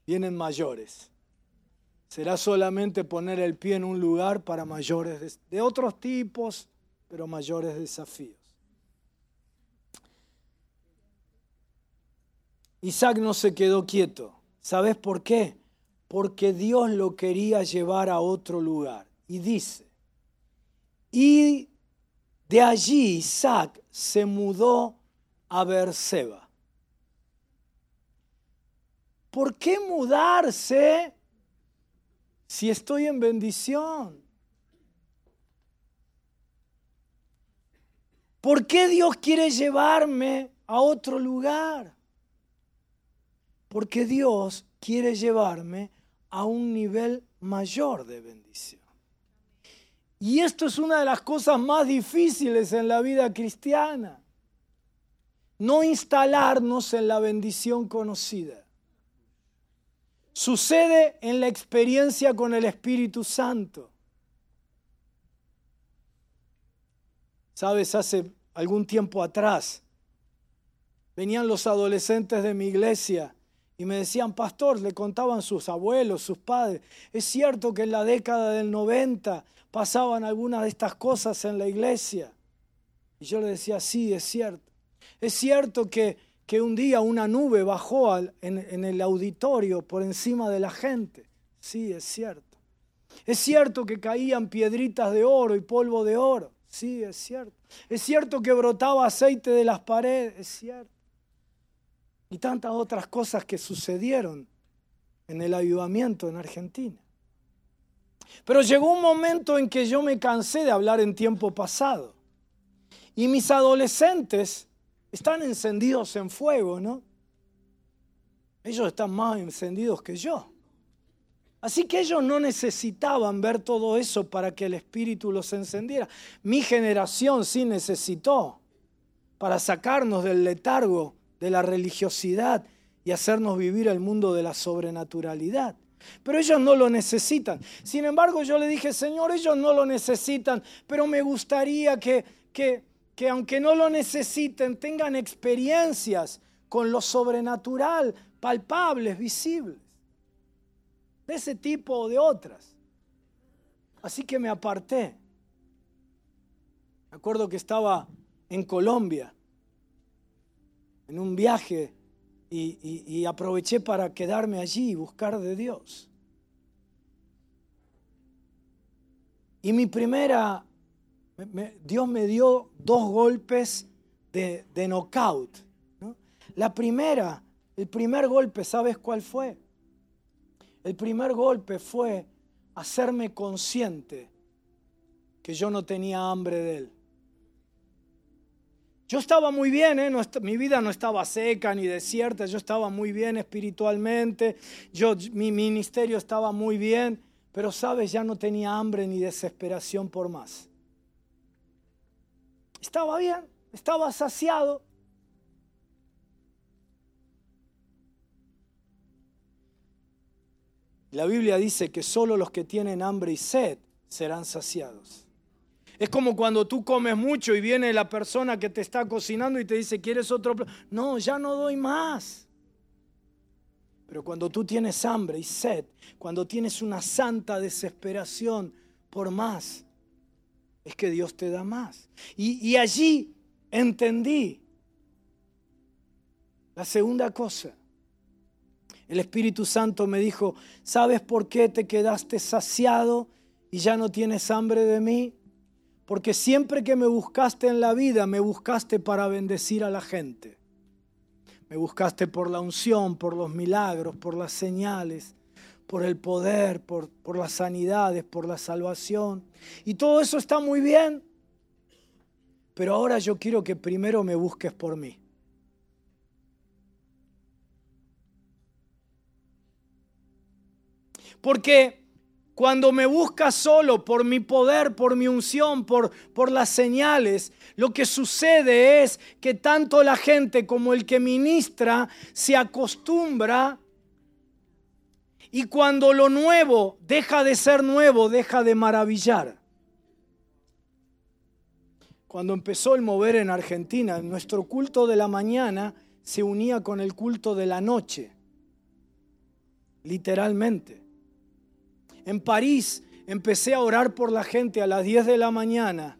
Vienen mayores. Será solamente poner el pie en un lugar para mayores de, otros tipos, pero mayores desafíos. Isaac no se quedó quieto. ¿Sabes por qué? Porque Dios lo quería llevar a otro lugar. Y dice, y de allí Isaac se mudó a Berseba. ¿Por qué mudarse si estoy en bendición? ¿Por qué Dios quiere llevarme a otro lugar? Porque Dios quiere llevarme a un nivel mayor de bendición. Y esto es una de las cosas más difíciles en la vida cristiana. No instalarnos en la bendición conocida. Sucede en la experiencia con el Espíritu Santo. Sabes, hace algún tiempo atrás venían los adolescentes de mi iglesia y me decían, pastor, le contaban sus abuelos, sus padres, es cierto que en la década del 90 pasaban algunas de estas cosas en la iglesia. Y yo le decía, sí, es cierto. Es cierto que que un día una nube bajó en, el auditorio por encima de la gente. Sí, es cierto. Es cierto que caían piedritas de oro y polvo de oro. Sí, es cierto. Es cierto que brotaba aceite de las paredes. Es cierto. Y tantas otras cosas que sucedieron en el avivamiento en Argentina. Pero llegó un momento en que yo me cansé de hablar en tiempo pasado. Y mis adolescentes están encendidos en fuego, ¿no? Ellos están más encendidos que yo. Así que ellos no necesitaban ver todo eso para que el Espíritu los encendiera. Mi generación sí necesitó para sacarnos del letargo de la religiosidad y hacernos vivir el mundo de la sobrenaturalidad. Pero ellos no lo necesitan. Sin embargo, yo le dije, Señor, ellos no lo necesitan, pero me gustaría que, que, que aunque no lo necesiten, tengan experiencias con lo sobrenatural, palpables, visibles de ese tipo o de otras. Así que me aparté. Me acuerdo que estaba en Colombia, en un viaje, y, aproveché para quedarme allí y buscar de Dios. Y mi primera, Dios me dio dos golpes de, knockout. La primera, el primer golpe, ¿sabes cuál fue? El primer golpe fue hacerme consciente que yo no tenía hambre de Él. Yo estaba muy bien, ¿eh? mi vida no estaba seca ni desierta, yo estaba muy bien espiritualmente, yo, mi ministerio estaba muy bien, pero sabes, ya no tenía hambre ni desesperación por más. Estaba bien, estaba saciado, La Biblia dice que solo los que tienen hambre y sed serán saciados. Es como cuando tú comes mucho y viene la persona que te está cocinando y te dice, ¿quieres otro plato? No, ya no doy más. Pero cuando tú tienes hambre y sed, cuando tienes una santa desesperación por más, es que Dios te da más. Y, allí entendí la segunda cosa el Espíritu Santo me dijo, ¿sabes por qué te quedaste saciado y ya no tienes hambre de mí? Porque siempre que me buscaste en la vida, me buscaste para bendecir a la gente. Me buscaste por la unción, por los milagros, por las señales, por el poder, por, por las sanidades, por la salvación. Y todo eso está muy bien. Pero ahora yo quiero que primero me busques por mí. Porque cuando me buscas solo por mi poder, por mi unción, por, por las señales, lo que sucede es que tanto la gente como el que ministra se acostumbra y cuando lo nuevo deja de ser nuevo, deja de maravillar. Cuando empezó el mover en Argentina, nuestro culto de la mañana se unía con el culto de la noche, literalmente. En París empecé a orar por la gente a las 10 de la mañana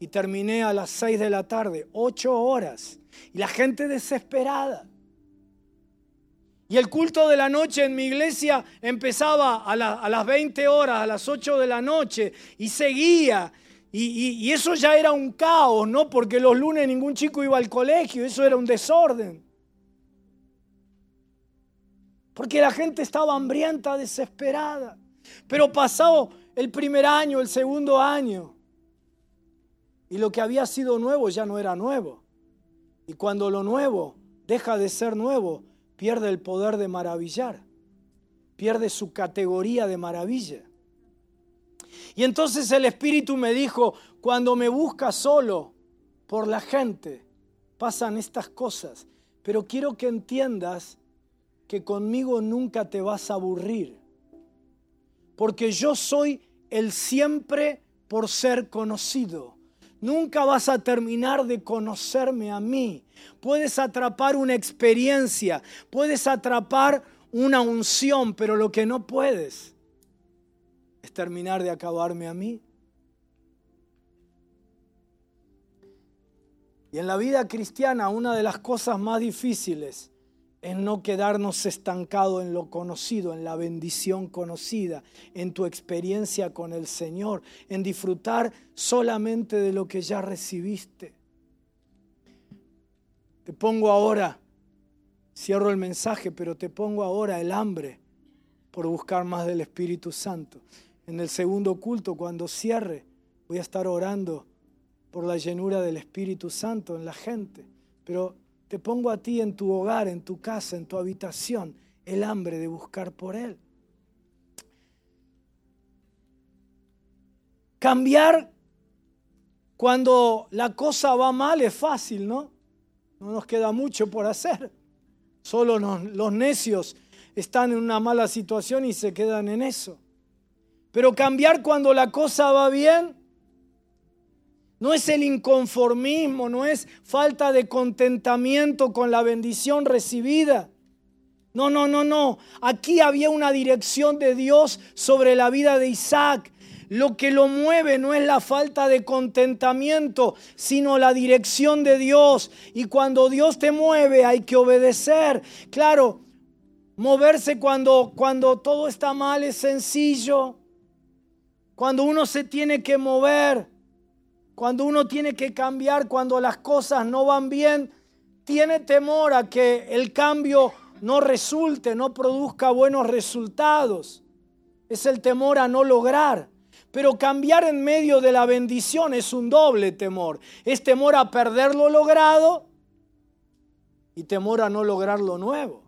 y terminé a las 6 de la tarde, 8 horas. Y la gente desesperada. Y el culto de la noche en mi iglesia empezaba a, las 20 horas, a las 8 de la noche, y seguía. Y, y, eso ya era un caos, ¿no? Porque los lunes ningún chico iba al colegio, eso era un desorden. Porque la gente estaba hambrienta, desesperada. Pero pasado el primer año, el segundo año, y lo que había sido nuevo ya no era nuevo. Y cuando lo nuevo deja de ser nuevo, pierde el poder de maravillar, pierde su categoría de maravilla. Y entonces el Espíritu me dijo, cuando me buscas solo por la gente, pasan estas cosas, pero quiero que entiendas que conmigo nunca te vas a aburrir porque yo soy el siempre por ser conocido. Nunca vas a terminar de conocerme a mí. Puedes atrapar una experiencia, puedes atrapar una unción, pero lo que no puedes es terminar de acabarme a mí. Y en la vida cristiana una de las cosas más difíciles en no quedarnos estancado en lo conocido, en la bendición conocida, en tu experiencia con el Señor, en disfrutar solamente de lo que ya recibiste. Te pongo ahora, cierro el mensaje, pero te pongo ahora el hambre por buscar más del Espíritu Santo. En el segundo culto, cuando cierre, voy a estar orando por la llenura del Espíritu Santo en la gente. Pero te pongo a ti en tu hogar, en tu casa, en tu habitación, el hambre de buscar por Él. Cambiar cuando la cosa va mal es fácil, ¿no? No nos queda mucho por hacer. Solo los necios están en una mala situación y se quedan en eso. Pero cambiar cuando la cosa va bien no es el inconformismo, no es falta de contentamiento con la bendición recibida. No, no, no, no. Aquí había una dirección de Dios sobre la vida de Isaac. Lo que lo mueve no es la falta de contentamiento, sino la dirección de Dios. Y cuando Dios te mueve hay que obedecer. Claro, moverse cuando, cuando todo está mal es sencillo. Cuando uno se tiene que mover, cuando uno tiene que cambiar, cuando las cosas no van bien, tiene temor a que el cambio no resulte, no produzca buenos resultados. Es el temor a no lograr. Pero cambiar en medio de la bendición es un doble temor. Es temor a perder lo logrado y temor a no lograr lo nuevo.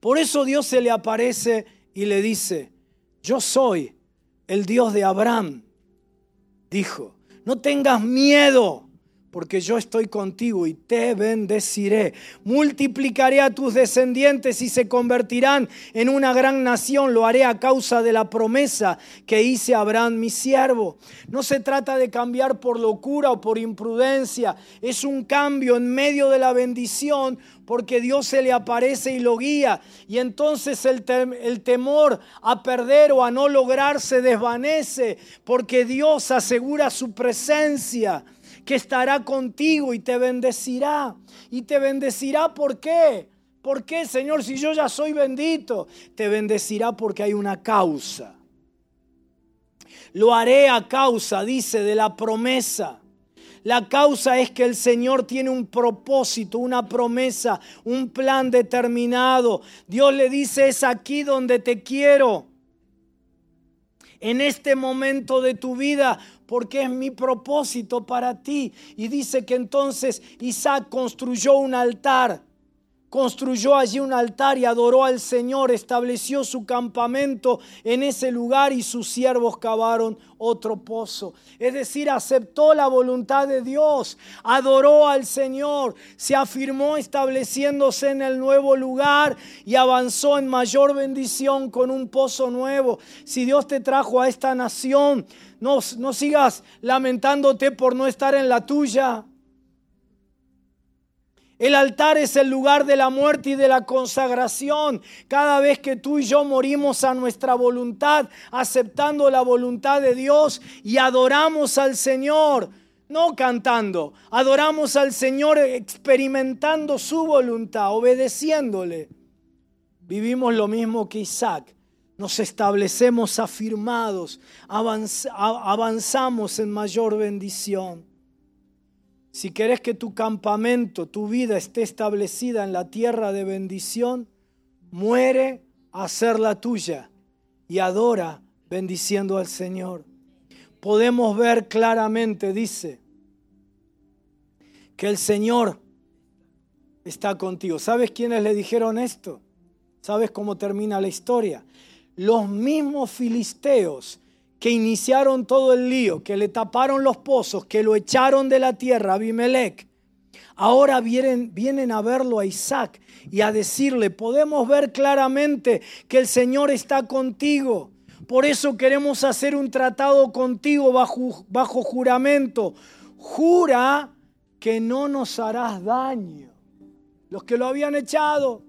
Por eso Dios se le aparece y le dice, yo soy el Dios de Abraham. Dijo, no tengas miedo porque yo estoy contigo y te bendeciré. Multiplicaré a tus descendientes y se convertirán en una gran nación. Lo haré a causa de la promesa que hice a Abraham, mi siervo. No se trata de cambiar por locura o por imprudencia. Es un cambio en medio de la bendición porque Dios se le aparece y lo guía. Y entonces el, temor a perder o a no lograr se desvanece porque Dios asegura su presencia que estará contigo y te bendecirá. Y te bendecirá ¿por qué? ¿Por qué, Señor, si yo ya soy bendito? Te bendecirá porque hay una causa. Lo haré a causa, dice, de la promesa. La causa es que el Señor tiene un propósito, una promesa, un plan determinado. Dios le dice, es aquí donde te quiero. En este momento de tu vida porque es mi propósito para ti. Y dice que entonces Isaac construyó un altar construyó allí un altar y adoró al Señor, estableció su campamento en ese lugar y sus siervos cavaron otro pozo. Es decir, aceptó la voluntad de Dios, adoró al Señor, se afirmó estableciéndose en el nuevo lugar y avanzó en mayor bendición con un pozo nuevo. Si Dios te trajo a esta nación, no, no sigas lamentándote por no estar en la tuya. El altar es el lugar de la muerte y de la consagración. Cada vez que tú y yo morimos a nuestra voluntad, aceptando la voluntad de Dios y adoramos al Señor, no cantando, adoramos al Señor experimentando su voluntad, obedeciéndole. Vivimos lo mismo que Isaac. Nos establecemos afirmados, avanzamos en mayor bendición. Si querés que tu campamento, tu vida esté establecida en la tierra de bendición, muere a ser la tuya y adora bendiciendo al Señor. Podemos ver claramente, dice, que el Señor está contigo. ¿Sabes quiénes le dijeron esto? ¿Sabes cómo termina la historia? Los mismos filisteos que iniciaron todo el lío, que le taparon los pozos, que lo echaron de la tierra, Abimelech, ahora vienen, vienen a verlo a Isaac y a decirle, podemos ver claramente que el Señor está contigo. Por eso queremos hacer un tratado contigo bajo, bajo juramento. Jura que no nos harás daño. Los que lo habían echado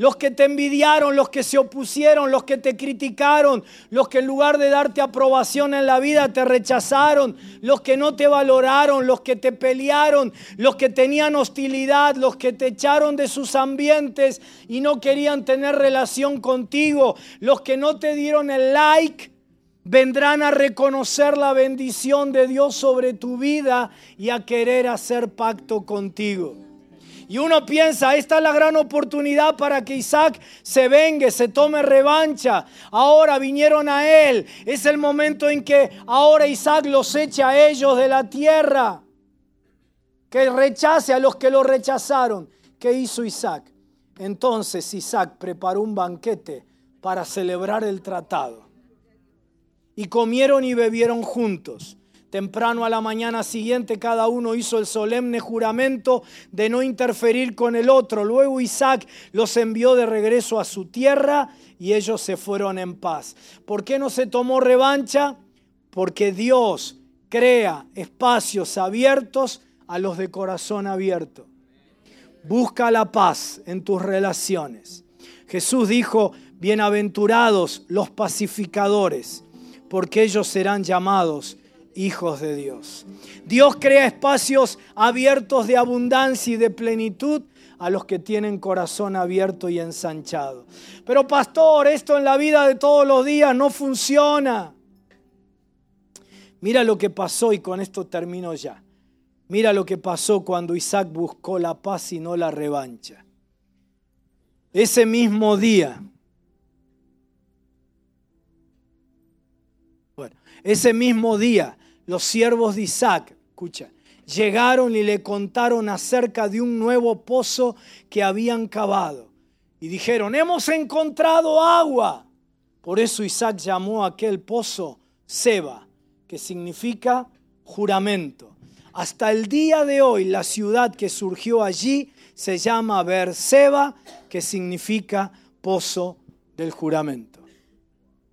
los que te envidiaron, los que se opusieron, los que te criticaron, los que en lugar de darte aprobación en la vida te rechazaron, los que no te valoraron, los que te pelearon, los que tenían hostilidad, los que te echaron de sus ambientes y no querían tener relación contigo, los que no te dieron el like. Vendrán a reconocer la bendición de Dios sobre tu vida y a querer hacer pacto contigo. Y uno piensa, esta es la gran oportunidad para que Isaac se vengue, se tome revancha. Ahora vinieron a él. Es el momento en que ahora Isaac los eche a ellos de la tierra. Que rechace a los que lo rechazaron. ¿Qué hizo Isaac? Entonces Isaac preparó un banquete para celebrar el tratado. Y comieron y bebieron juntos. Temprano a la mañana siguiente cada uno hizo el solemne juramento de no interferir con el otro. Luego Isaac los envió de regreso a su tierra y ellos se fueron en paz. ¿Por qué no se tomó revancha? Porque Dios crea espacios abiertos a los de corazón abierto. Busca la paz en tus relaciones. Jesús dijo, bienaventurados los pacificadores, porque ellos serán llamados hijos de Dios. Dios crea espacios abiertos de abundancia y de plenitud a los que tienen corazón abierto y ensanchado. Pero pastor, esto en la vida de todos los días no funciona. Mira lo que pasó y con esto termino ya. Mira lo que pasó cuando Isaac buscó la paz y no la revancha. Ese mismo día, bueno, ese mismo día los siervos de Isaac, escucha, llegaron y le contaron acerca de un nuevo pozo que habían cavado. Y dijeron, hemos encontrado agua. Por eso Isaac llamó a aquel pozo Seba, que significa juramento. Hasta el día de hoy la ciudad que surgió allí se llama Berseba, que significa pozo del juramento.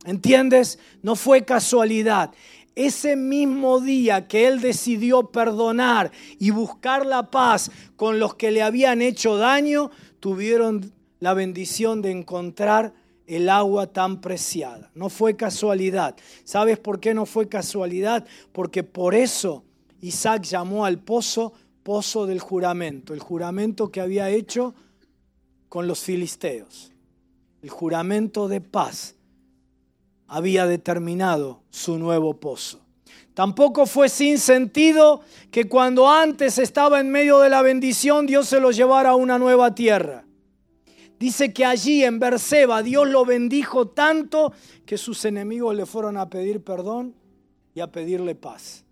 ¿Entiendes? No fue casualidad ese mismo día que él decidió perdonar y buscar la paz con los que le habían hecho daño, tuvieron la bendición de encontrar el agua tan preciada. No fue casualidad. ¿Sabes por qué no fue casualidad? Porque por eso Isaac llamó al pozo pozo del juramento, el juramento que había hecho con los filisteos, el juramento de paz había determinado su nuevo pozo. Tampoco fue sin sentido que cuando antes estaba en medio de la bendición Dios se lo llevara a una nueva tierra. Dice que allí en Berseba Dios lo bendijo tanto que sus enemigos le fueron a pedir perdón y a pedirle paz.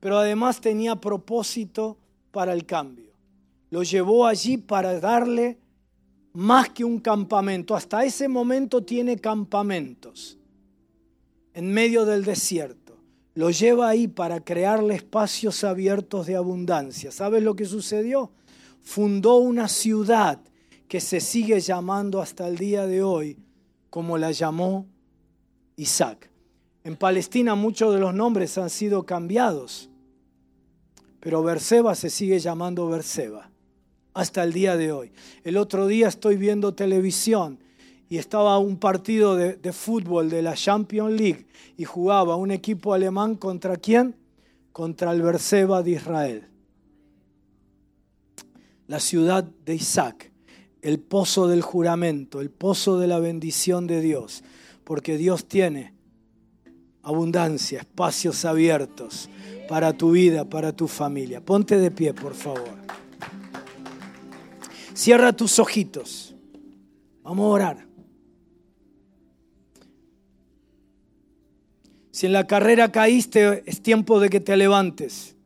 Pero además tenía propósito para el cambio. Lo llevó allí para darle más que un campamento. Hasta ese momento tiene campamentos en medio del desierto. Lo lleva ahí para crearle espacios abiertos de abundancia. ¿Sabes lo que sucedió? Fundó una ciudad que se sigue llamando hasta el día de hoy como la llamó Isaac. En Palestina muchos de los nombres han sido cambiados, pero Berseba se sigue llamando Berseba hasta el día de hoy. El otro día estoy viendo televisión y estaba un partido de, fútbol de la Champions League y jugaba un equipo alemán contra quién? Contra el Berseba de Israel. La ciudad de Isaac, el pozo del juramento, el pozo de la bendición de Dios, porque Dios tiene abundancia, espacios abiertos para tu vida, para tu familia. Ponte de pie, por favor. Cierra tus ojitos. Vamos a orar. Si en la carrera caíste, es tiempo de que te levantes.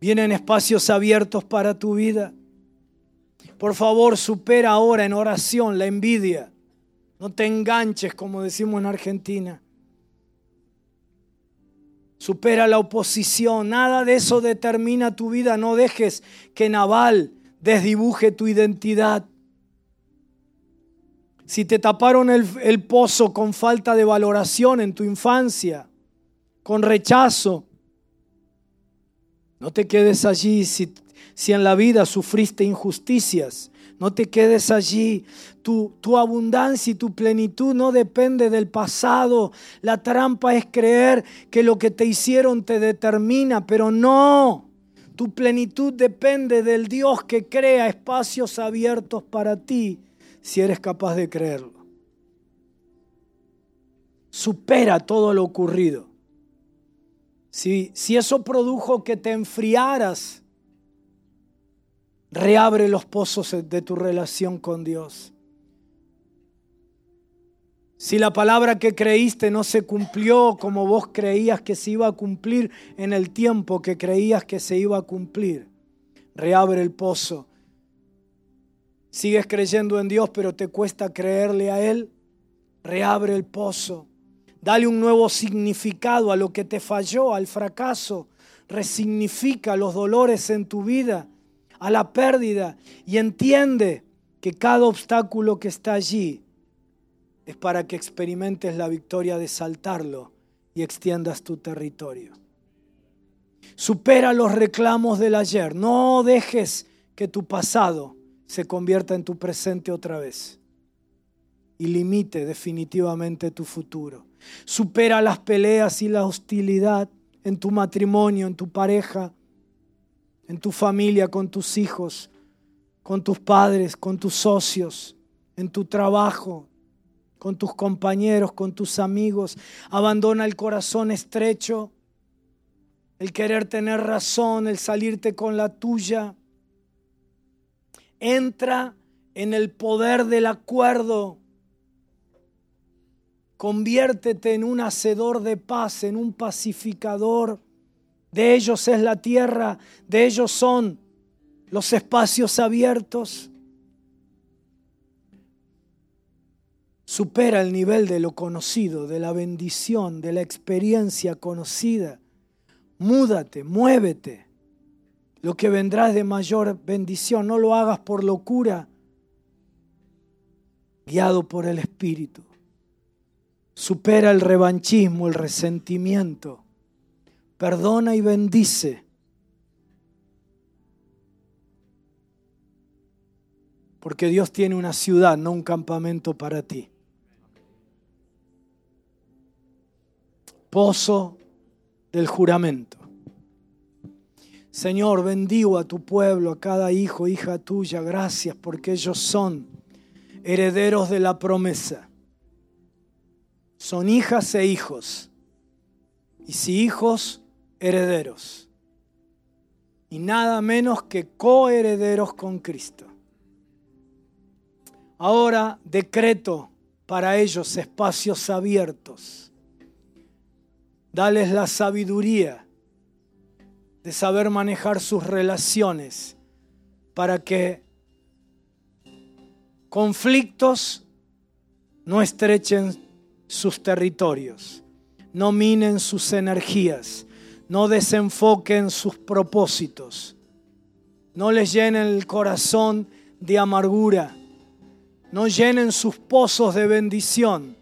Vienen espacios abiertos para tu vida. Por favor, supera ahora en oración la envidia. No te enganches, como decimos en Argentina. Supera la oposición. Nada de eso determina tu vida. No dejes que Naval desdibuje tu identidad si te taparon el, pozo con falta de valoración en tu infancia, con rechazo, no te quedes allí si, en la vida sufriste injusticias. No te quedes allí. Tu, tu, abundancia y tu plenitud no depende del pasado. La trampa es creer que lo que te hicieron te determina, pero no. Tu plenitud depende del Dios que crea espacios abiertos para ti si eres capaz de creerlo. Supera todo lo ocurrido. Si, si eso produjo que te enfriaras, Reabre los pozos de tu relación con Dios. Si la palabra que creíste no se cumplió como vos creías que se iba a cumplir en el tiempo que creías que se iba a cumplir, reabre el pozo. Sigues creyendo en Dios, pero te cuesta creerle a Él, reabre el pozo. Dale un nuevo significado a lo que te falló, al fracaso. Resignifica los dolores en tu vida, a la pérdida y entiende que cada obstáculo que está allí es para que experimentes la victoria de saltarlo y extiendas tu territorio. Supera los reclamos del ayer. No dejes que tu pasado se convierta en tu presente otra vez. Y limite definitivamente tu futuro. Supera las peleas y la hostilidad en tu matrimonio, en tu pareja, en tu familia, con tus hijos, con tus padres, con tus socios, en tu trabajo, con tus compañeros, con tus amigos. Abandona el corazón estrecho, el querer tener razón, el salirte con la tuya. Entra en el poder del acuerdo. Conviértete en un hacedor de paz, en un pacificador. De ellos es la tierra, de ellos son los espacios abiertos. supera el nivel de lo conocido, de la bendición, de la experiencia conocida. Múdate, muévete. Lo que vendrá de mayor bendición. No lo hagas por locura, guiado por el Espíritu. Supera el revanchismo, el resentimiento. Perdona y bendice. Porque Dios tiene una ciudad, no un campamento para ti. pozo del juramento. Señor, bendigo a tu pueblo, a cada hijo, hija tuya. Gracias porque ellos son herederos de la promesa. Son hijas e hijos. Y si hijos, herederos. Y nada menos que coherederos con Cristo. Ahora decreto para ellos espacios abiertos Dales la sabiduría de saber manejar sus relaciones para que conflictos no estrechen sus territorios, no minen sus energías, no desenfoquen sus propósitos, no les llenen el corazón de amargura, no llenen sus pozos de bendición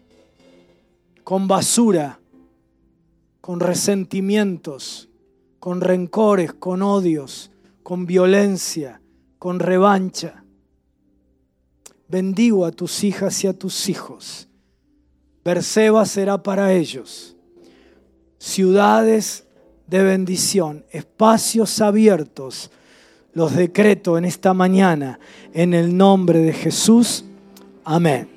con basura con resentimientos, con rencores, con odios, con violencia, con revancha. Bendigo a tus hijas y a tus hijos. Perseba será para ellos. Ciudades de bendición, espacios abiertos. Los decreto en esta mañana en el nombre de Jesús. Amén.